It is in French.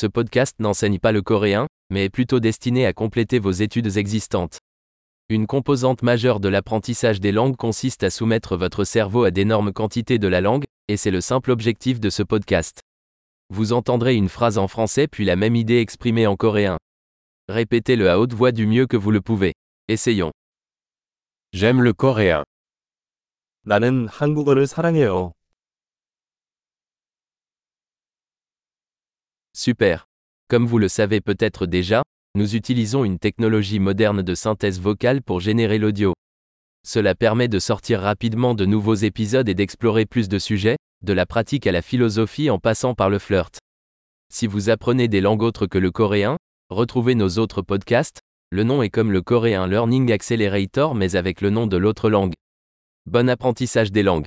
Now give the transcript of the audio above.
Ce podcast n'enseigne pas le coréen, mais est plutôt destiné à compléter vos études existantes. Une composante majeure de l'apprentissage des langues consiste à soumettre votre cerveau à d'énormes quantités de la langue, et c'est le simple objectif de ce podcast. Vous entendrez une phrase en français puis la même idée exprimée en coréen. Répétez-le à haute voix du mieux que vous le pouvez. Essayons. J'aime le coréen. 나는 한국어를 사랑해요. Super. Comme vous le savez peut-être déjà, nous utilisons une technologie moderne de synthèse vocale pour générer l'audio. Cela permet de sortir rapidement de nouveaux épisodes et d'explorer plus de sujets, de la pratique à la philosophie en passant par le flirt. Si vous apprenez des langues autres que le coréen, retrouvez nos autres podcasts, le nom est comme le coréen Learning Accelerator mais avec le nom de l'autre langue. Bon apprentissage des langues.